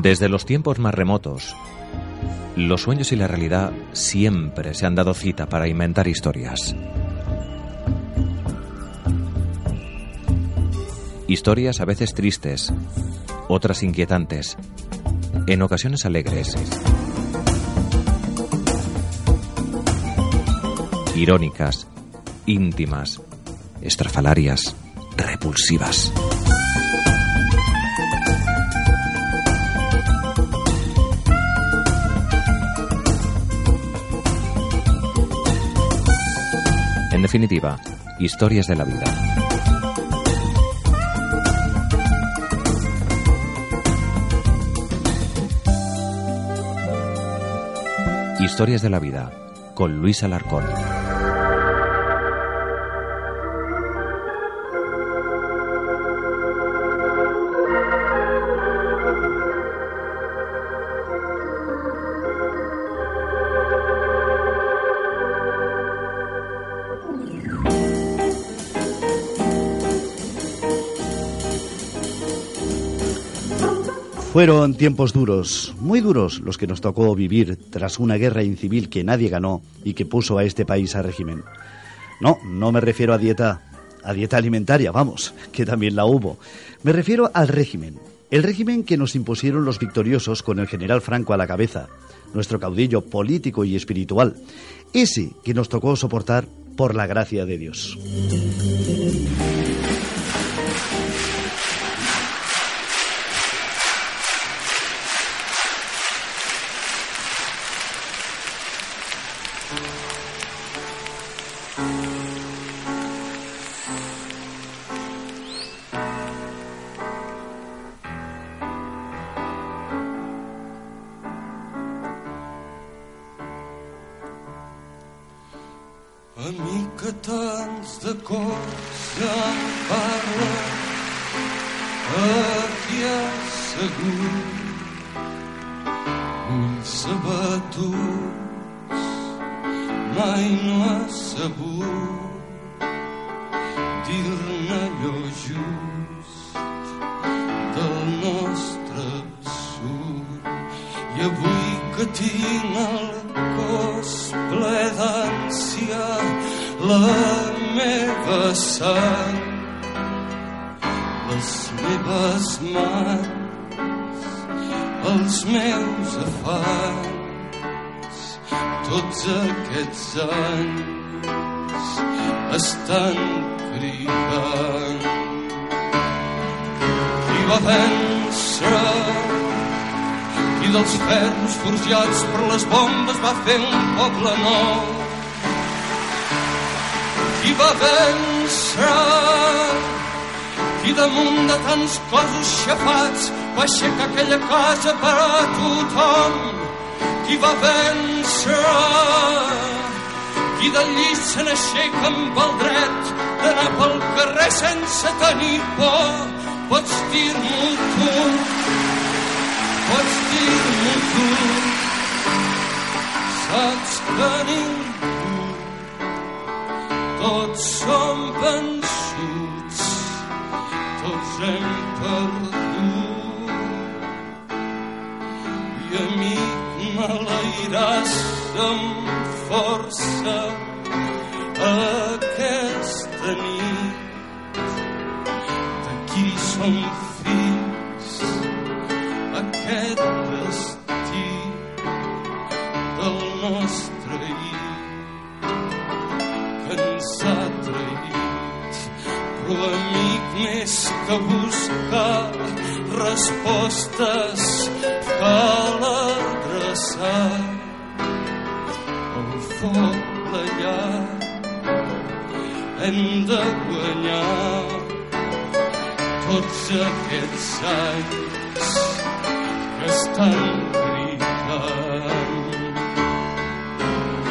Desde los tiempos más remotos, los sueños y la realidad siempre se han dado cita para inventar historias. Historias a veces tristes, otras inquietantes, en ocasiones alegres, irónicas, íntimas, estrafalarias, repulsivas. Definitiva, historias de la vida. Historias de la vida con Luis Alarcón. Fueron tiempos duros, muy duros, los que nos tocó vivir tras una guerra incivil que nadie ganó y que puso a este país a régimen. No, no me refiero a dieta, a dieta alimentaria, vamos, que también la hubo. Me refiero al régimen, el régimen que nos impusieron los victoriosos con el general Franco a la cabeza, nuestro caudillo político y espiritual, ese que nos tocó soportar por la gracia de Dios. bombes va fer un poble nou. Qui va vèncer? Qui damunt de tants cossos xafats va aixecar aquella casa per a tothom? Qui va vèncer? Qui de llit se n'aixeca amb el dret d'anar pel carrer sense tenir por? Pots dir-m'ho tu. Pots dir-m'ho tu saps que ningú tots som vençuts tots hem perdut. Maleiràs amb força aquesta nit. De qui som fills aquest que ens ha traït però amic més que buscar respostes cal abraçar el foc la llar hem de guanyar tots aquests anys que estan grinant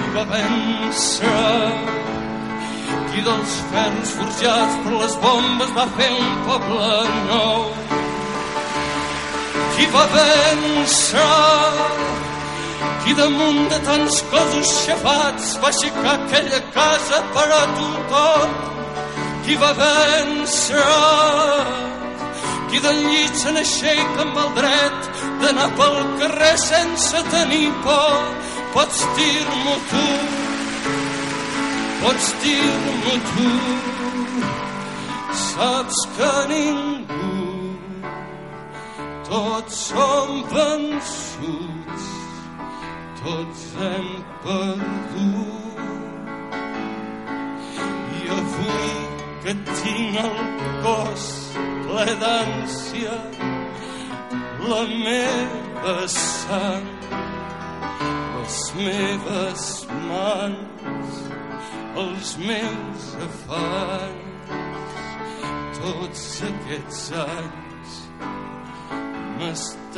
i va vèncer qui dels ferros forjats per les bombes va fer un poble nou. Qui va vèncer, qui damunt de tants cossos xafats va aixecar aquella casa per a tothom, qui va vèncer, qui del llit se n'aixeca amb el dret d'anar pel carrer sense tenir por. Pots dir-m'ho tu, pots dir-m'ho tu, saps que ningú, tots som vençuts, tots hem perdut. I avui que tinc el cos ple d'ànsia la meva sang, les meves mans, all smells of fire towards the sad must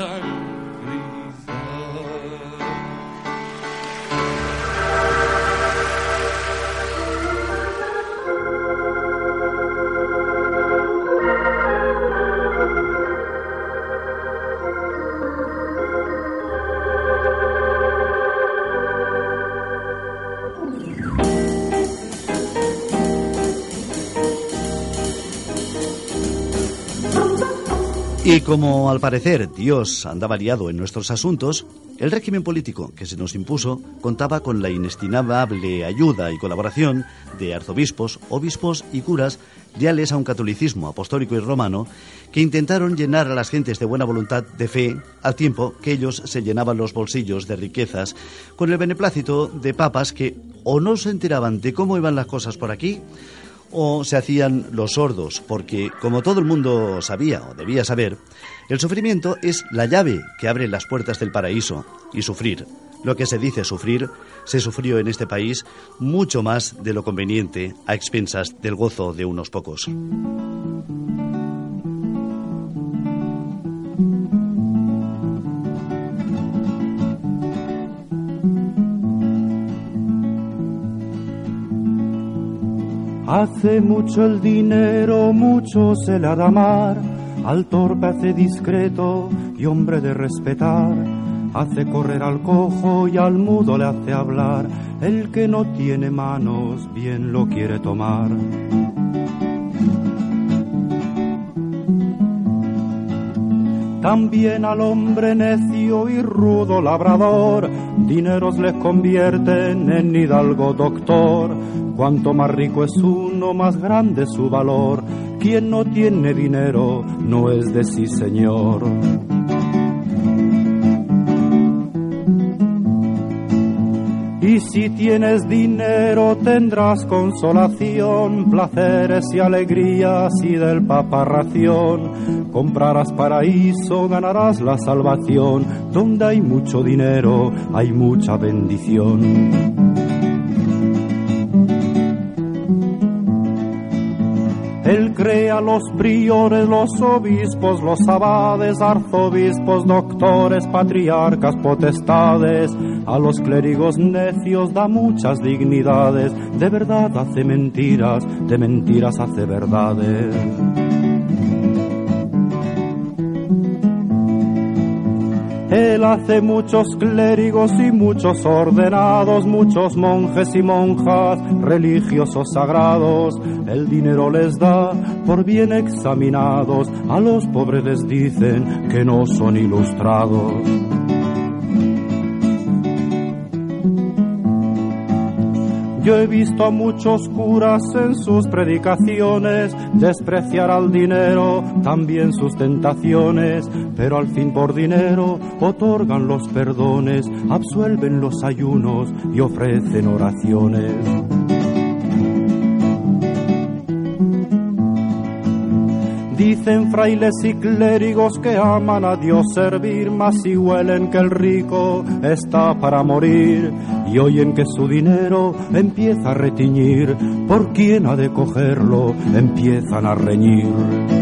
Y como al parecer Dios andaba liado en nuestros asuntos, el régimen político que se nos impuso contaba con la inestimable ayuda y colaboración de arzobispos, obispos y curas leales a un catolicismo apostólico y romano que intentaron llenar a las gentes de buena voluntad de fe al tiempo que ellos se llenaban los bolsillos de riquezas con el beneplácito de papas que o no se enteraban de cómo iban las cosas por aquí o se hacían los sordos, porque como todo el mundo sabía o debía saber, el sufrimiento es la llave que abre las puertas del paraíso y sufrir. Lo que se dice sufrir se sufrió en este país mucho más de lo conveniente a expensas del gozo de unos pocos. Hace mucho el dinero, mucho se le ha de amar, al torpe hace discreto y hombre de respetar, hace correr al cojo y al mudo le hace hablar, el que no tiene manos bien lo quiere tomar. También al hombre necio y rudo labrador, dineros les convierten en hidalgo doctor. Cuanto más rico es uno, más grande su valor. Quien no tiene dinero no es de sí señor. Y si tienes dinero tendrás consolación, placeres y alegrías y del papa ración. Comprarás paraíso, ganarás la salvación. Donde hay mucho dinero hay mucha bendición. Crea los priores, los obispos, los abades, arzobispos, doctores, patriarcas, potestades. A los clérigos necios da muchas dignidades. De verdad hace mentiras, de mentiras hace verdades. Él hace muchos clérigos y muchos ordenados, muchos monjes y monjas, religiosos sagrados. El dinero les da por bien examinados, a los pobres les dicen que no son ilustrados. Yo he visto a muchos curas en sus predicaciones despreciar al dinero, también sus tentaciones, pero al fin por dinero otorgan los perdones, absuelven los ayunos y ofrecen oraciones. Dicen frailes y clérigos que aman a Dios servir, mas si huelen que el rico está para morir y oyen que su dinero empieza a retiñir, por quién ha de cogerlo empiezan a reñir.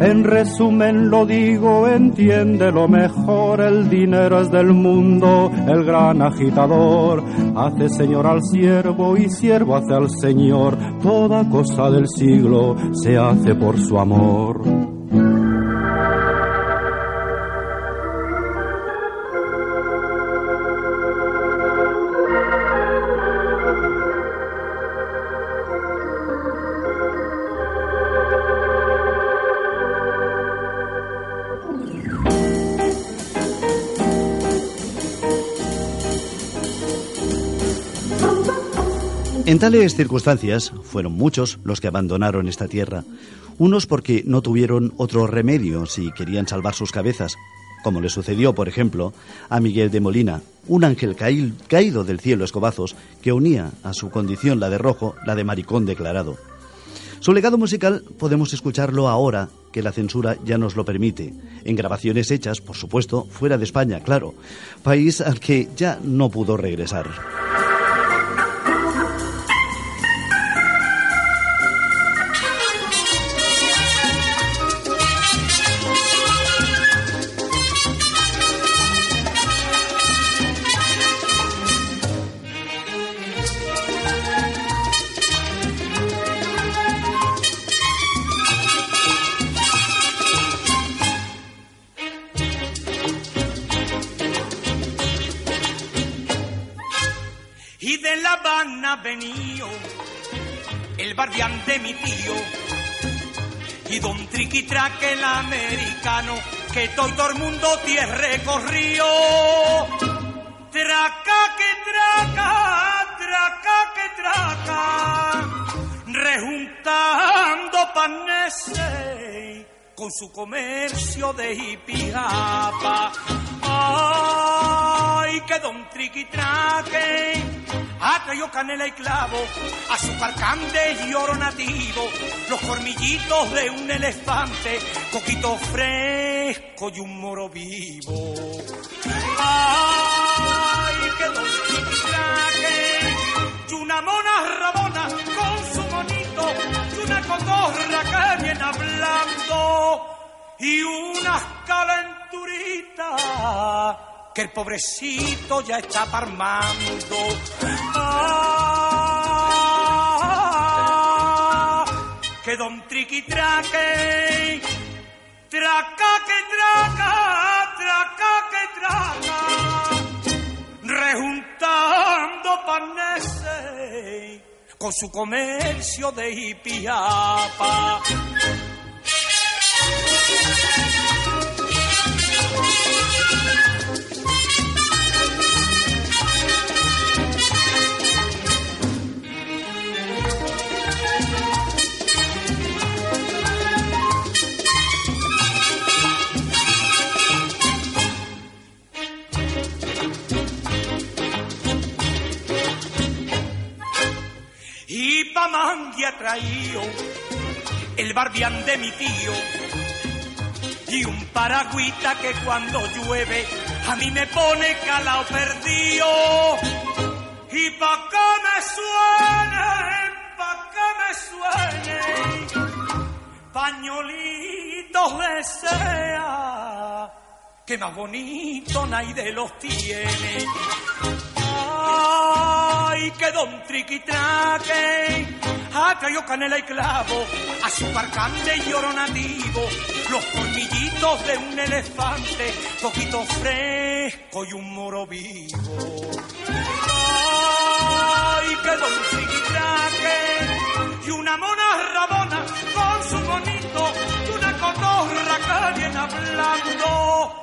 En resumen lo digo, entiende lo mejor, el dinero es del mundo, el gran agitador, hace señor al siervo y siervo hace al señor, toda cosa del siglo se hace por su amor. En tales circunstancias fueron muchos los que abandonaron esta tierra, unos porque no tuvieron otro remedio si querían salvar sus cabezas, como le sucedió, por ejemplo, a Miguel de Molina, un ángel caído del cielo escobazos que unía a su condición la de rojo, la de maricón declarado. Su legado musical podemos escucharlo ahora que la censura ya nos lo permite, en grabaciones hechas, por supuesto, fuera de España, claro, país al que ya no pudo regresar. Venido el barbián de mi tío y don Triquitraque el americano que todo, el mundo tiene recorrido. Traca que traca, traca que traca, rejuntando panese con su comercio de hipiapa. Ay, que don Triquitraque. Ha traído canela y clavo, azúcar cande y oro nativo, los cormillitos de un elefante, coquito fresco y un moro vivo. Ay, qué dulce traje, y una mona rabona con su monito, y una cotorra que viene hablando, y unas calenturitas el pobrecito ya está parmando. Ah, que don Triqui traque, traca que traca, traca que traca, rejuntando paneses con su comercio de hipiapa. Traído el barbián de mi tío y un paragüita que cuando llueve a mí me pone calao perdido. Y pa' que me suene, pa' que me suene, pañolitos desea, que más bonito nadie los tiene. Ay, que don triquitraque. Ha traído canela y clavo, azúcar cande y oro nativo, los colmillitos de un elefante, poquito fresco y un moro vivo. Ay, que don triquitraque. Y una mona rabona con su bonito una cotorra que viene hablando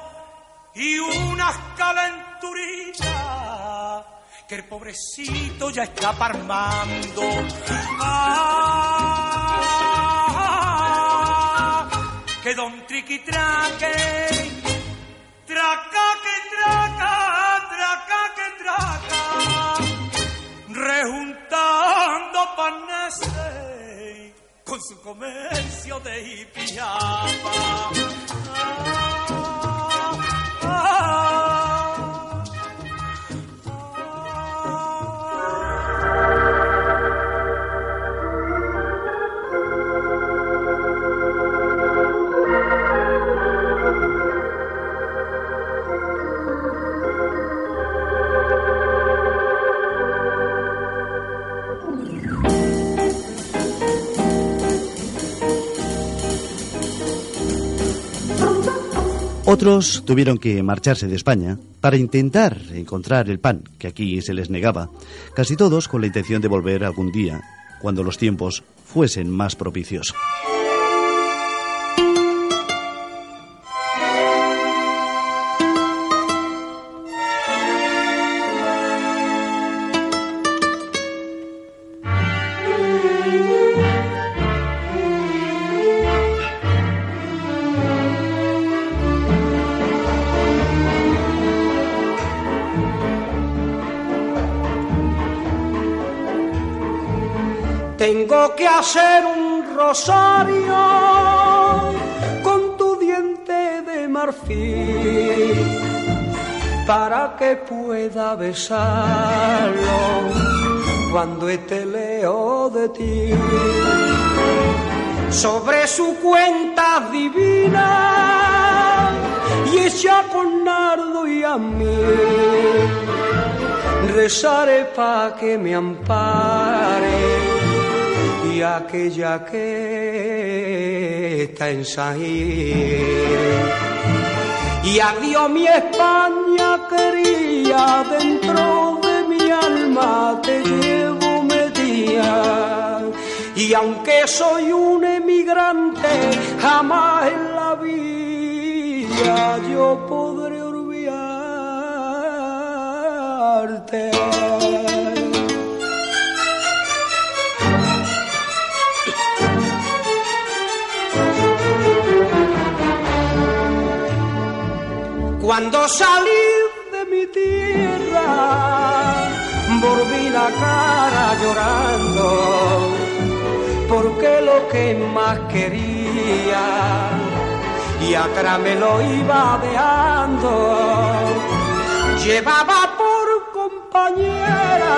y unas calenturitas que el pobrecito ya está parmando. Ah, que don Triqui traque, traca que traca, traca que traca, rejuntando paneses con su comercio de hipiapa. Otros tuvieron que marcharse de España para intentar encontrar el pan que aquí se les negaba, casi todos con la intención de volver algún día, cuando los tiempos fuesen más propicios. Que hacer un rosario con tu diente de marfil para que pueda besarlo cuando esté leo de ti. Sobre su cuenta divina y ella con nardo y a mí rezaré pa' que me ampare aquella que está en Y adiós mi España quería, dentro de mi alma te llevo metida. Y aunque soy un emigrante, jamás en la vida yo podré olvidarte. Cuando salí de mi tierra, volví la cara llorando, porque lo que más quería y atrás me lo iba dejando. Llevaba por compañera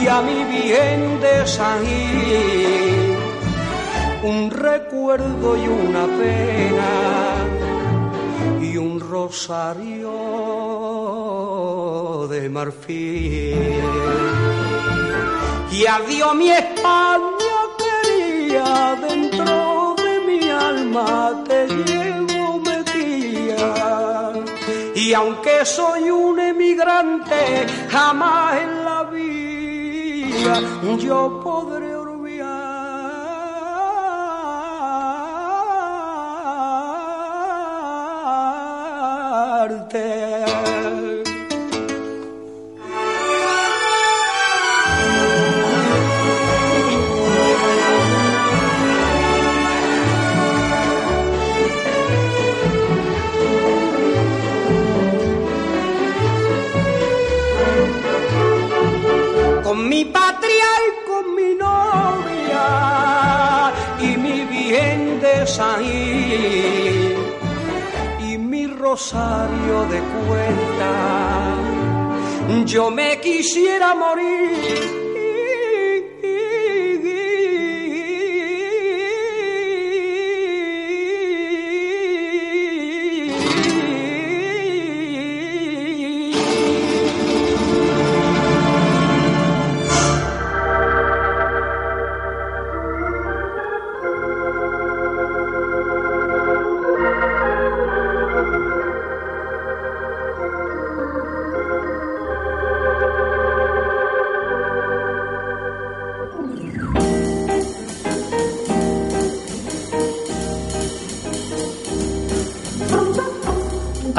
y a mi bien de San un recuerdo y una pena rosario de marfil. Y adiós mi España quería, dentro de mi alma te llevo metida. Y aunque soy un emigrante, jamás en la vida yo podré Con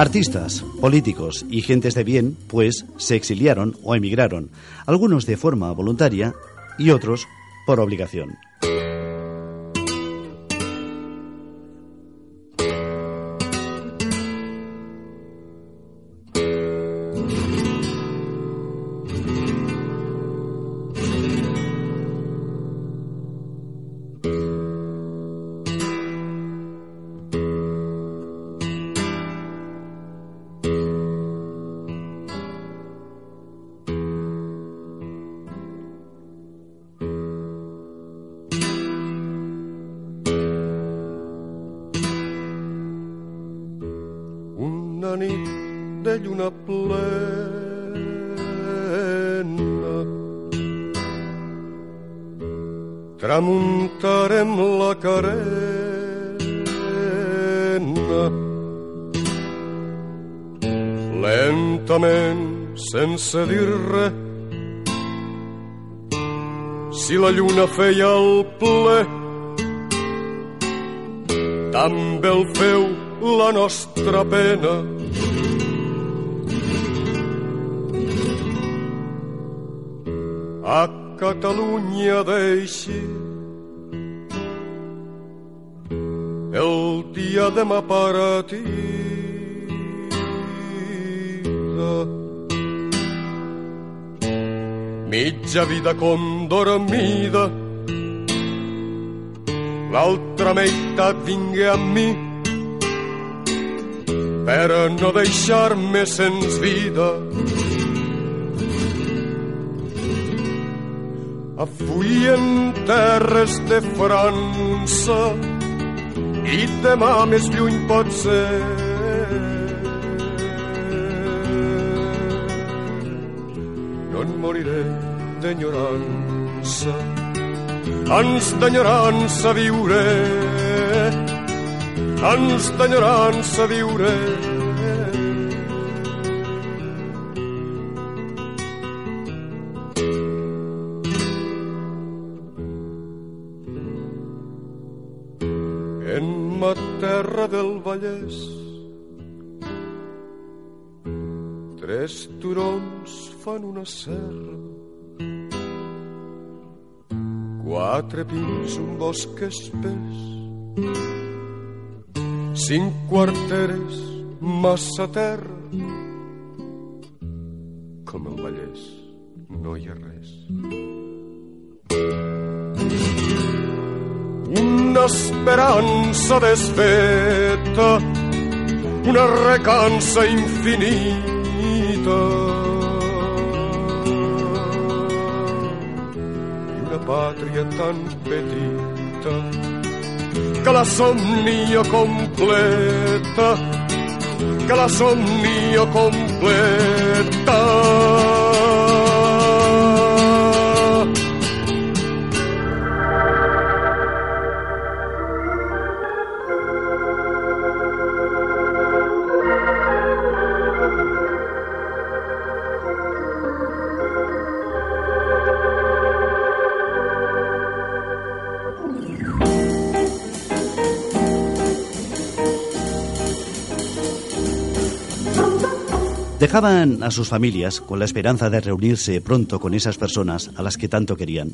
Artistas, políticos y gentes de bien, pues, se exiliaron o emigraron, algunos de forma voluntaria y otros por obligación. Sense dir res. Si la lluna feia el ple, també el feu la nostra pena. A Catalunya deixi el dia demà ti. Mitja vida com dormida. L'altra meitat vingué amb mi per no deixar-me sens vida. Avui en terres de França i demà més lluny pot ser. Moriré d'enyorança, ans d'enyorança viuré, ans d'enyorança viuré. En ma terra del Vallès tres turons fan una serra quatre pins, un bosc espès cinc quarteres, massa terra com el Vallès no hi una esperança desfeta, una recança infinita. Pàtria tan petita la somnia completa, que la somnia completa. Dejaban a sus familias con la esperanza de reunirse pronto con esas personas a las que tanto querían.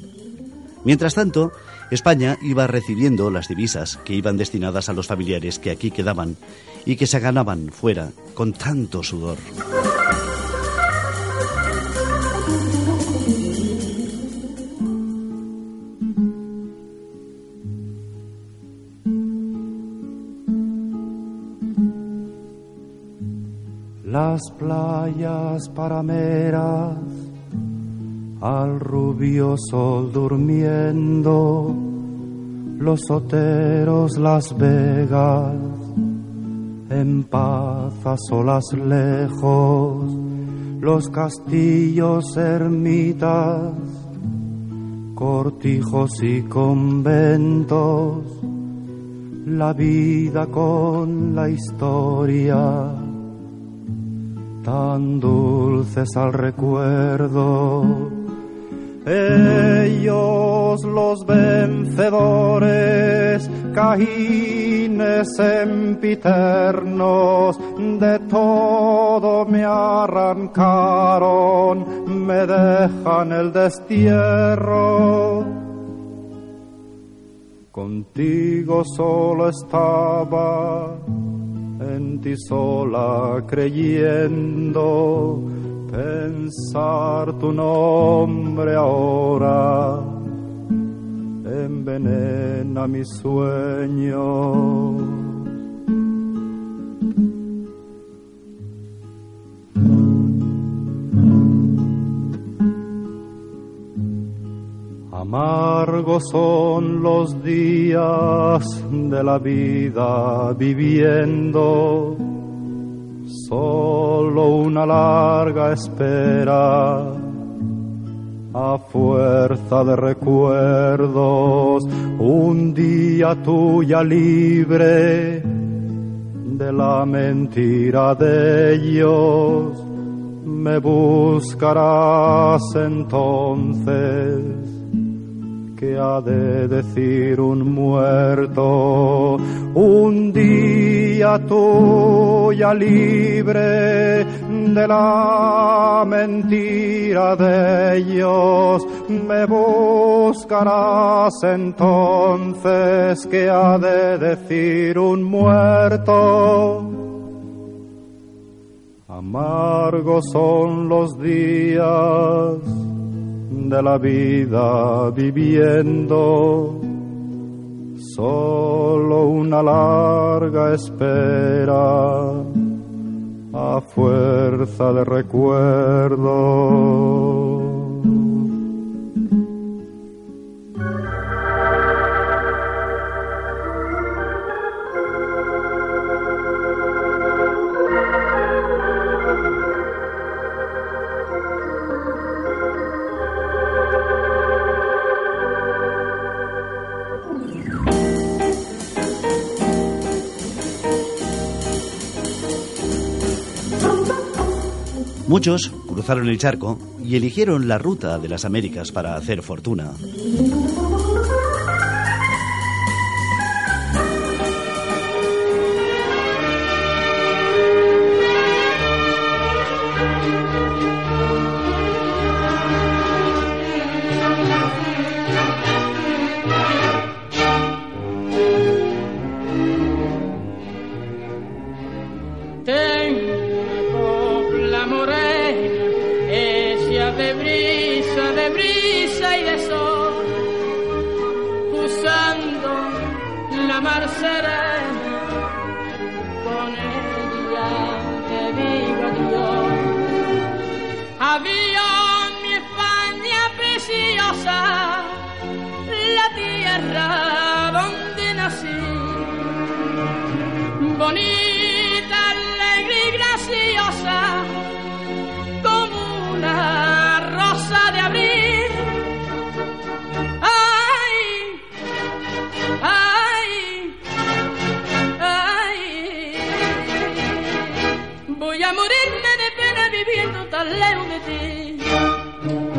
Mientras tanto, España iba recibiendo las divisas que iban destinadas a los familiares que aquí quedaban y que se ganaban fuera con tanto sudor. Las playas parameras al rubio sol durmiendo, los soteros, las vegas, en paz a solas lejos, los castillos ermitas, cortijos y conventos, la vida con la historia tan dulces al recuerdo. Ellos los vencedores, caínes sempiternos, de todo me arrancaron, me dejan el destierro. Contigo solo estaba en ti sola creyendo pensar tu nombre ahora envenena mi sueño. Amargos son los días de la vida viviendo, solo una larga espera a fuerza de recuerdos, un día tuya libre de la mentira de ellos, me buscarás entonces que ha de decir un muerto, un día tuya libre de la mentira de ellos, me buscarás entonces que ha de decir un muerto. Amargos son los días de la vida viviendo solo una larga espera a fuerza de recuerdo. Muchos cruzaron el charco y eligieron la ruta de las Américas para hacer fortuna. Voy a morirme de pena viviendo tan lejos de ti.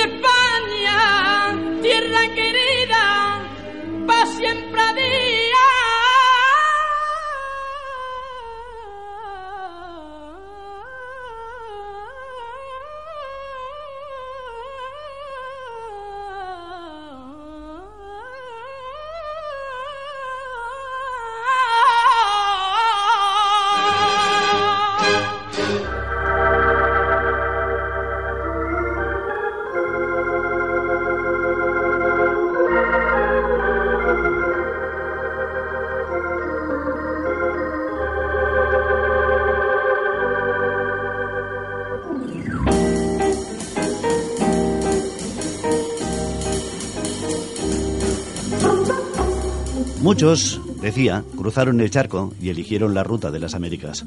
España, tierra querida, para siempre a Muchos, decía, cruzaron el charco y eligieron la ruta de las Américas.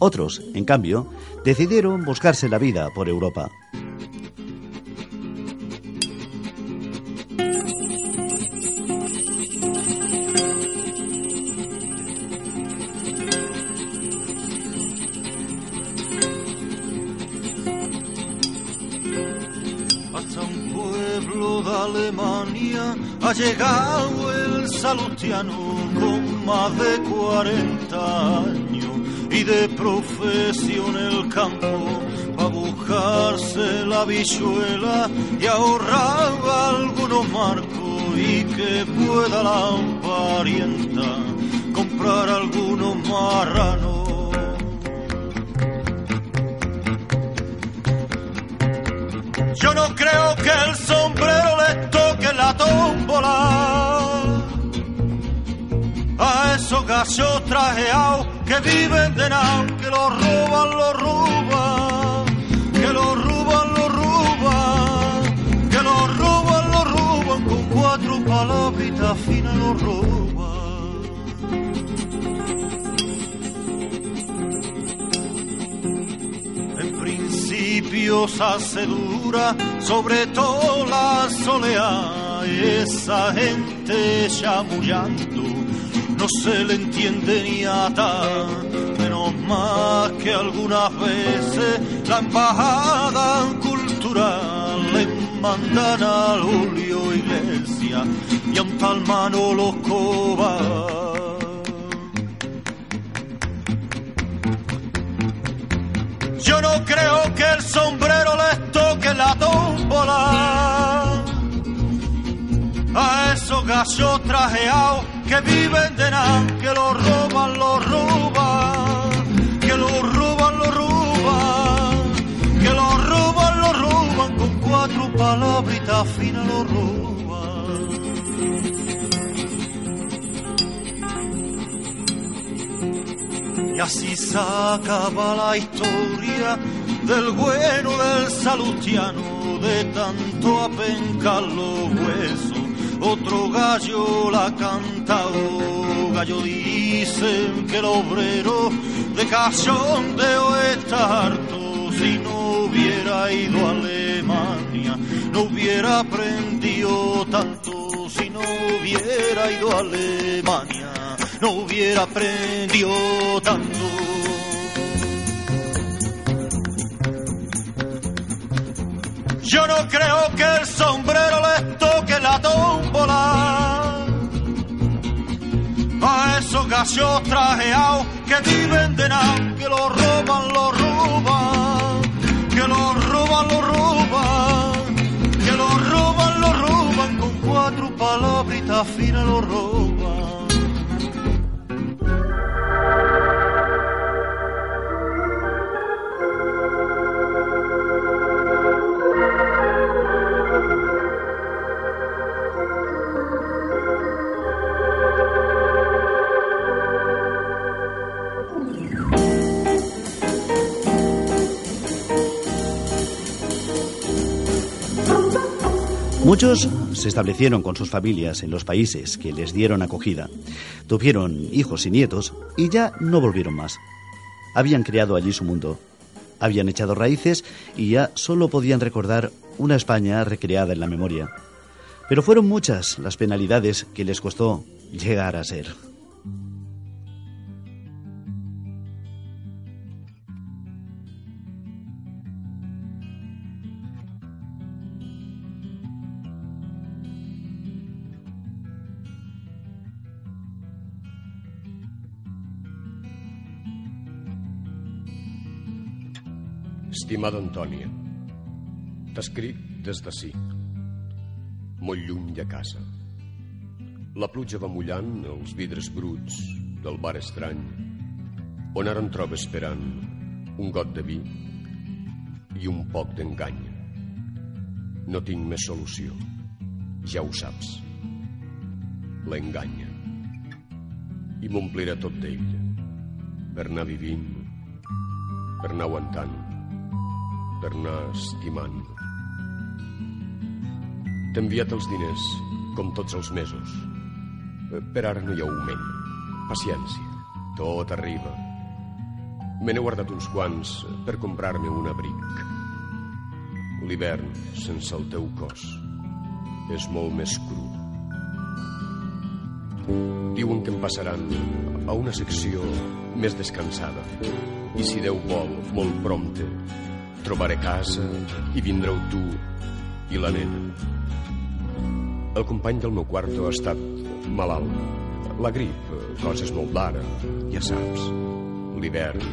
Otros, en cambio, decidieron buscarse la vida por Europa. Salutiano con más de 40 años y de profesión el campo a buscarse la bichuela y ahorrar algunos marcos y que pueda la parienta comprar algunos marranos. Trajeados que viven de nada, que lo roban, lo roban, que lo roban, lo roban, que lo roban, lo roban, con cuatro palabritas finas lo roban. En principio se hace dura, sobre todo la soleá, esa gente chamullando no se le entiende ni ata, menos más que algunas veces la embajada cultural le mandan a Julio Iglesia y a un tal Manolo Escobar. Yo no creo que el sombrero les toque la tómbola a esos gallos trajeados que viven de nada, que lo roban, lo roban, que lo roban, lo roban, que lo roban, lo roban, con cuatro palabritas finas lo roban. Y así se acaba la historia del bueno del salutiano, de tanto apencar los huesos otro gallo la ha cantado. Gallo dicen que el obrero de cachondeo está harto. Si no hubiera ido a Alemania, no hubiera aprendido tanto. Si no hubiera ido a Alemania, no hubiera aprendido tanto. Gallos trajeados que viven de nada, que lo roban, lo roban, que lo roban, lo roban, que lo roban, lo roban, con cuatro palabritas finas lo roban. Muchos se establecieron con sus familias en los países que les dieron acogida, tuvieron hijos y nietos y ya no volvieron más. Habían creado allí su mundo, habían echado raíces y ya solo podían recordar una España recreada en la memoria. Pero fueron muchas las penalidades que les costó llegar a ser. Estimada Antònia, t'escric des d'ací, molt lluny de casa. La pluja va mullant els vidres bruts del bar estrany, on ara em trobo esperant un got de vi i un poc d'engany. No tinc més solució, ja ho saps. L'enganya. I m'ompliré tot d'ell, per anar vivint, per anar aguantant, per anar estimant. T'he enviat els diners, com tots els mesos. Eh, Per ara no hi ha augment. Paciència, tot arriba. Me n'he guardat uns quants per comprar-me un abric. L'hivern, sense el teu cos, és molt més cru. Diuen que em passaran a una secció més descansada. I si Déu vol, molt prompte, trobaré casa i vindreu tu i la nena. El company del meu quarto ha estat malalt. La grip, coses molt d'ara, ja saps. L'hivern.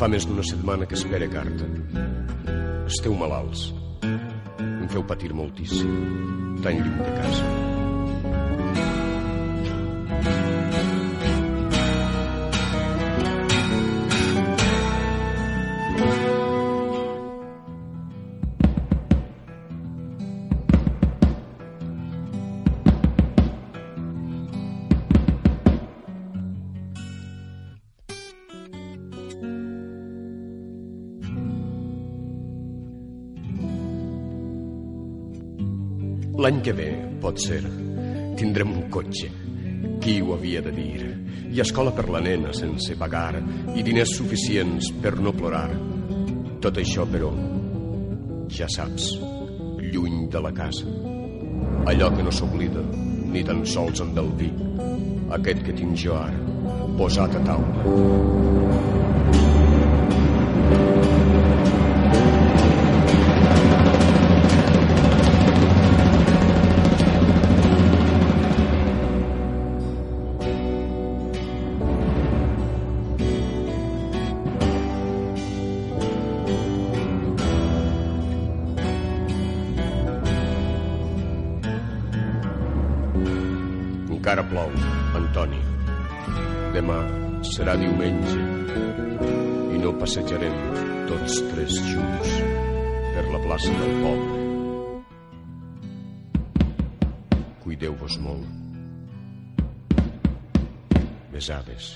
Fa més d'una setmana que espera carta. Esteu malalts. Em feu patir moltíssim, tan lluny de casa. L'any que ve, pot ser, tindrem un cotxe. Qui ho havia de dir? I escola per la nena sense pagar i diners suficients per no plorar. Tot això, però, ja saps, lluny de la casa. Allò que no s'oblida, ni tan sols amb el vi. Aquest que tinc jo ara, posat a taula. Serà diumenge i no passejarem tots tres junts per la plaça del poble. Cuideu-vos molt. Besades.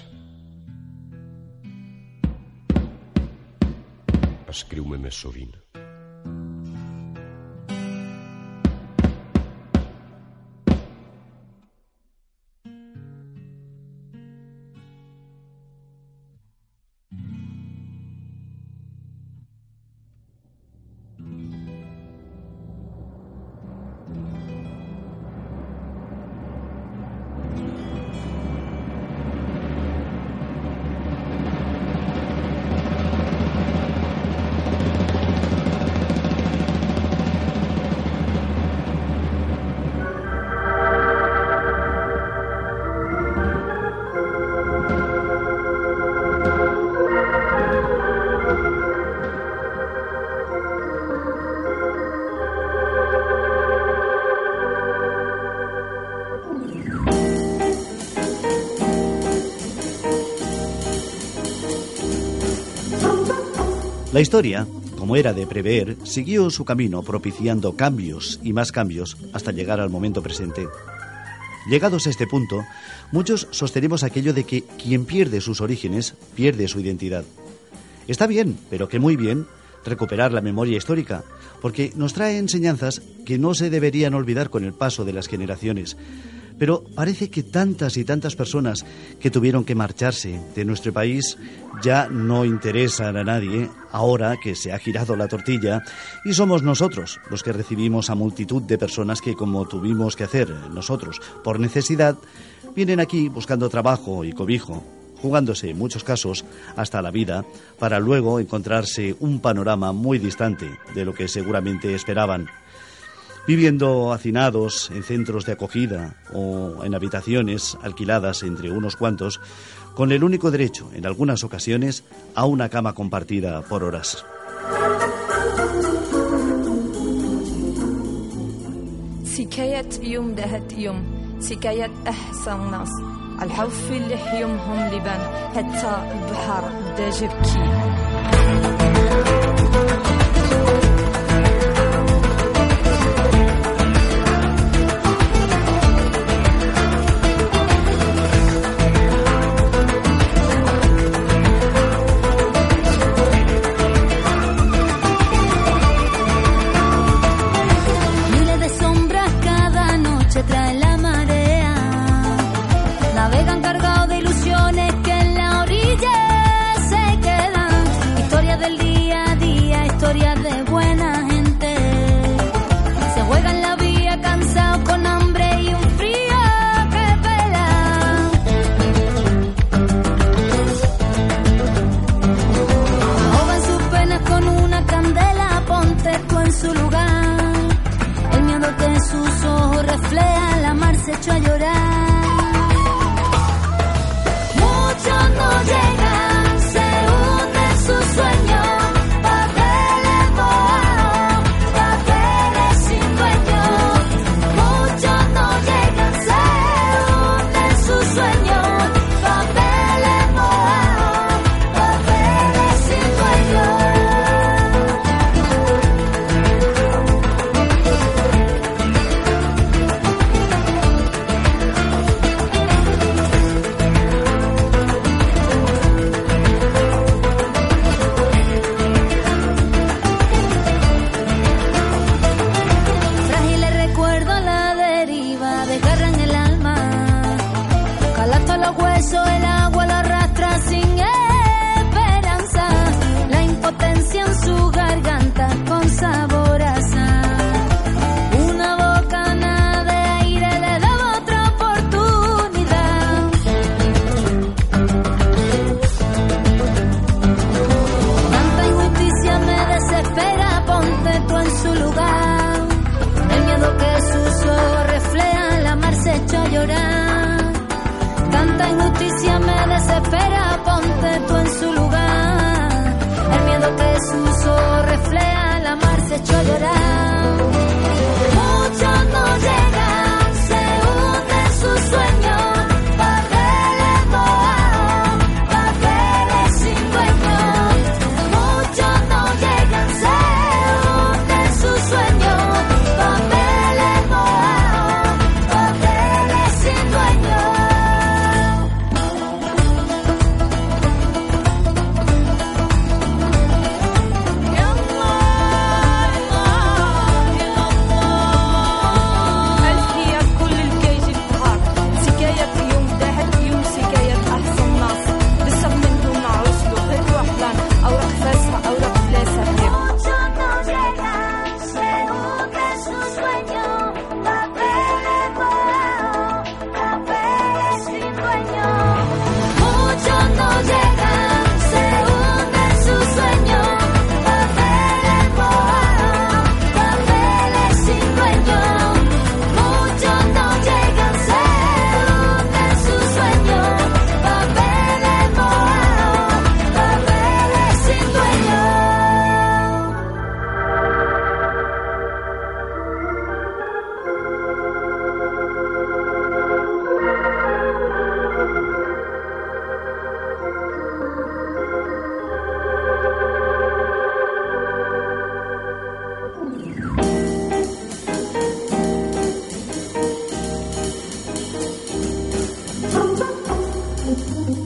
Escriu-me més sovint. La historia, como era de prever, siguió su camino propiciando cambios y más cambios hasta llegar al momento presente. Llegados a este punto, muchos sostenemos aquello de que quien pierde sus orígenes pierde su identidad. Está bien, pero que muy bien, recuperar la memoria histórica, porque nos trae enseñanzas que no se deberían olvidar con el paso de las generaciones. Pero parece que tantas y tantas personas que tuvieron que marcharse de nuestro país ya no interesan a nadie ahora que se ha girado la tortilla y somos nosotros los que recibimos a multitud de personas que como tuvimos que hacer nosotros por necesidad, vienen aquí buscando trabajo y cobijo jugándose en muchos casos hasta la vida, para luego encontrarse un panorama muy distante de lo que seguramente esperaban viviendo hacinados en centros de acogida o en habitaciones alquiladas entre unos cuantos, con el único derecho, en algunas ocasiones, a una cama compartida por horas.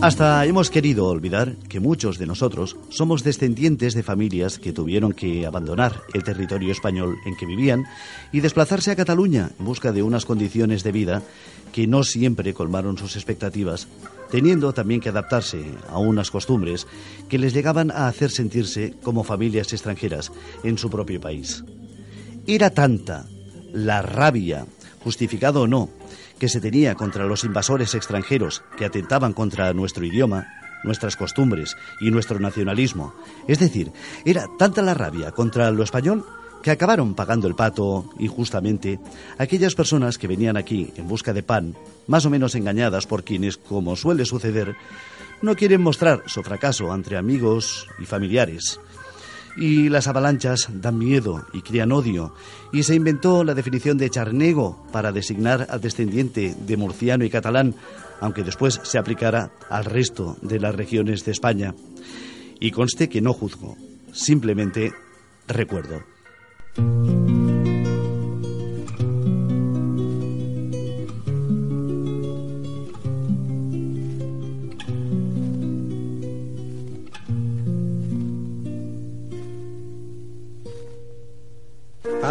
Hasta hemos querido olvidar que muchos de nosotros somos descendientes de familias que tuvieron que abandonar el territorio español en que vivían y desplazarse a Cataluña en busca de unas condiciones de vida que no siempre colmaron sus expectativas, teniendo también que adaptarse a unas costumbres que les llegaban a hacer sentirse como familias extranjeras en su propio país. Era tanta la rabia, justificado o no, que se tenía contra los invasores extranjeros que atentaban contra nuestro idioma, nuestras costumbres y nuestro nacionalismo. Es decir, era tanta la rabia contra lo español que acabaron pagando el pato injustamente aquellas personas que venían aquí en busca de pan, más o menos engañadas por quienes, como suele suceder, no quieren mostrar su fracaso entre amigos y familiares. Y las avalanchas dan miedo y crean odio. Y se inventó la definición de charnego para designar al descendiente de murciano y catalán, aunque después se aplicara al resto de las regiones de España. Y conste que no juzgo, simplemente recuerdo.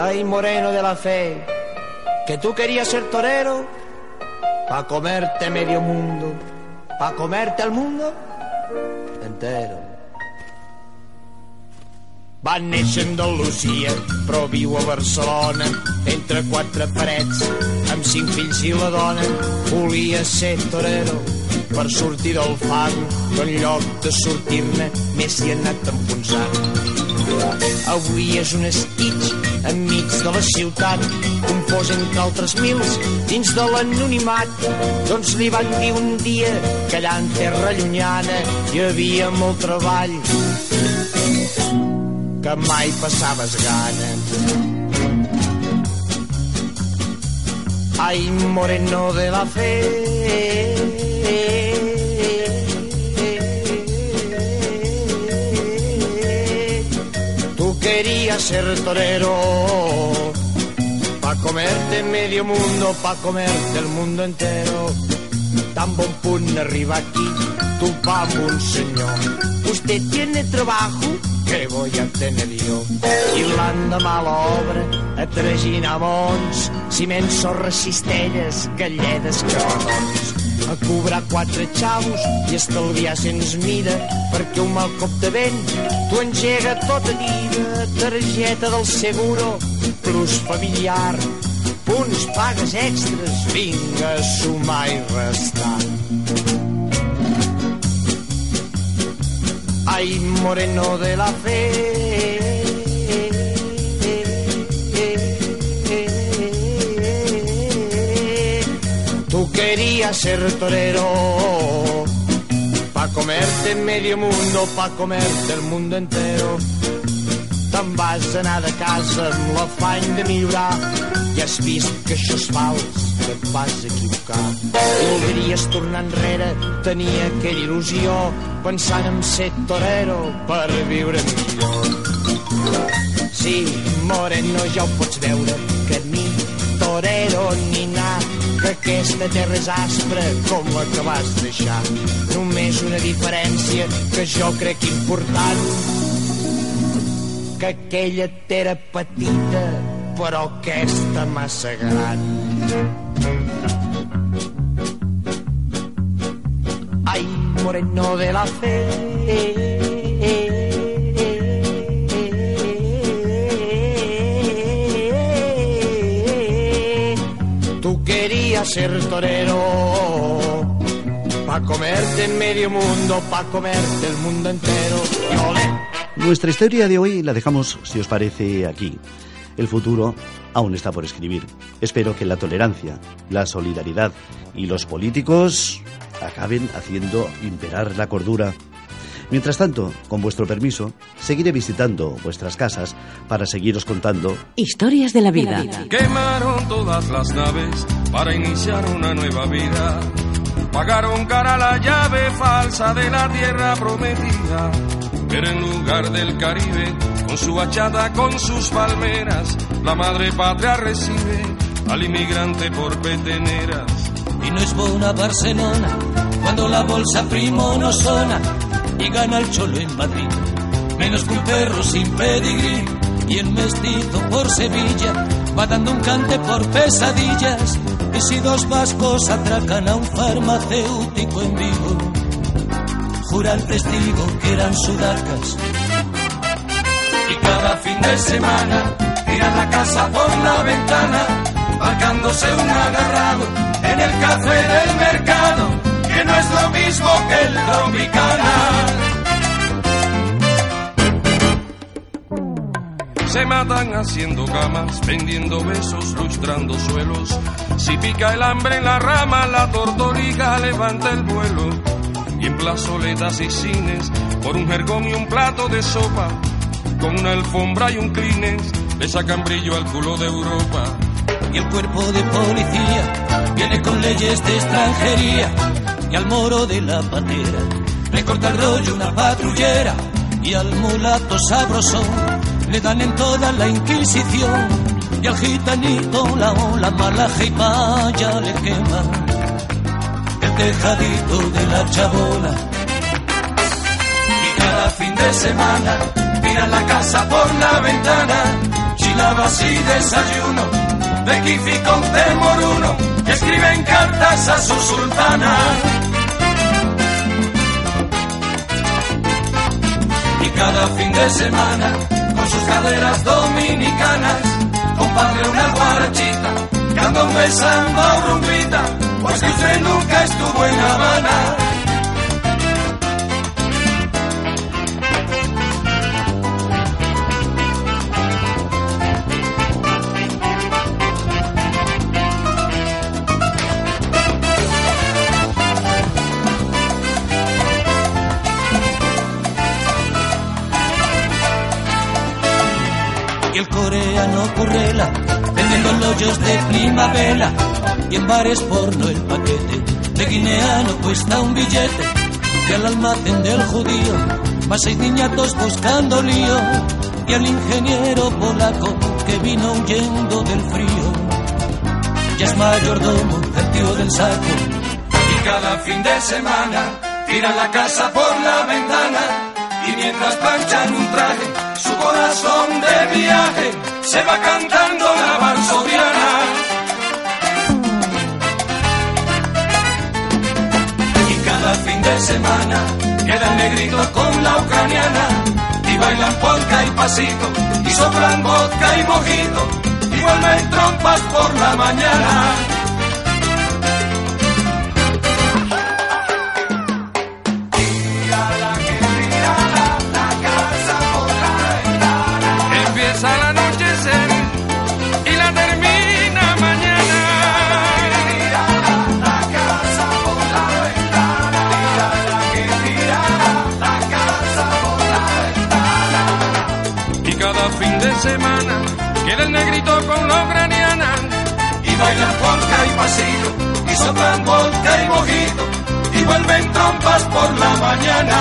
Ay, moreno de la fe, que tú querías ser torero pa' comerte medio mundo, pa' comerte al mundo entero. Va néixer Andalusia, però viu a Barcelona, entre quatre parets, amb cinc fills i la dona. Volia ser torero per sortir del fang, però en lloc de sortir-ne, més s'hi ha anat enfonsant. Avui és un esquitx enmig de la ciutat, confós entre altres mils dins de l'anonimat. Doncs li van dir un dia que allà en terra llunyana hi havia molt treball, que mai passaves gana. Ai, moreno de la fe, ser torero pa comerte medio mundo, pa comerte el mundo entero. Tan bon punt arriba aquí, tu pa un señor. Usted tiene trabajo, que voy a tener yo? I l'endemà a l'obra, a traginar mons, ciments, sorres, cistelles, galledes. A cobrar quatre xavos i estalviar sens mida, perquè un mal cop de vent t'ho engega tota dida. Targeta del seguro, plus familiar, punts, pagues extres, vinga, sumar i restar. Ay, moreno de la fe. Tú querías ser torero pa comerte medio mundo, pa comerte el mundo entero. te'n vas anar de casa amb l'afany de millorar i has vist que això és fals, que et vas equivocar. Voldries tornar enrere, tenia aquella il·lusió, pensant en ser torero per viure millor. Sí, moreno, ja ho pots veure, que ni torero ni anar, que aquesta terra és aspra com la que vas deixar. Només una diferència que jo crec important, que aquella era petita, però aquesta massa gran. Ai, moreno de la fe. Ser torero, pa comerte en medio mundo, pa comerte el mundo entero. Nuestra historia de hoy la dejamos, si os parece, aquí. El futuro aún está por escribir. Espero que la tolerancia, la solidaridad y los políticos acaben haciendo imperar la cordura. Mientras tanto, con vuestro permiso, seguiré visitando vuestras casas para seguiros contando Historias de la vida. Quemaron todas las naves para iniciar una nueva vida. Pagaron cara la llave falsa de la tierra prometida. Pero en lugar del Caribe, con su hachada, con sus palmeras, la madre patria recibe al inmigrante por peteneras. Y no es buena Barcelona cuando la bolsa primo no sona y gana el cholo en Madrid. Menos que un perro sin pedigrí y el mestizo por Sevilla va dando un cante por pesadillas. Y si dos vascos atracan a un farmacéutico en vivo, jura el testigo que eran sudacas. Y cada fin de semana tiran la casa por la ventana, marcándose un agarrado en el café del mercado, que no es lo mismo que el Tropicana. Se matan haciendo camas, vendiendo besos, lustrando suelos. Si pica el hambre en la rama, la tortoriga levanta el vuelo. Y en plazoletas y cines, por un jergón y un plato de sopa, con una alfombra y un clines, le sacan brillo al culo de Europa. Y el cuerpo de policía viene con leyes de extranjería. Y al moro de la patera le corta el rollo una patrullera. Y al mulato sabrosón le dan en toda la inquisición. Y al gitanito la ola malaje y vaya le quema el tejadito de la chabola. Y cada fin de semana tiran la casa por la ventana, chilabas y desayuno, de kifi con temoruno, y escriben cartas a su sultana. Y cada fin de semana, con sus caderas dominicanas, compadre una guarachita, candombe samba o rumbita, pues que usted nunca estuvo en Habana. Y el coreano currela, vendiendo loyos de primavera, y en bares porno el paquete de guineano cuesta un billete y al almacén del judío va seis niñatos buscando lío y al ingeniero polaco que vino huyendo del frío. Ya es mayordomo el tío del saco y cada fin de semana tira la casa por la ventana y mientras planchan un traje corazón de viaje se va cantando la varsoriana cada fin de semana queda el negrito con la ucraniana y bailan polka y pasito y soplan vodka y mojito y vuelven trompas por la mañana. Semana, el negrito con la ucraniana. Y bailan polka y pasillo, y soplan vodka y mojito, y vuelven trompas por la mañana.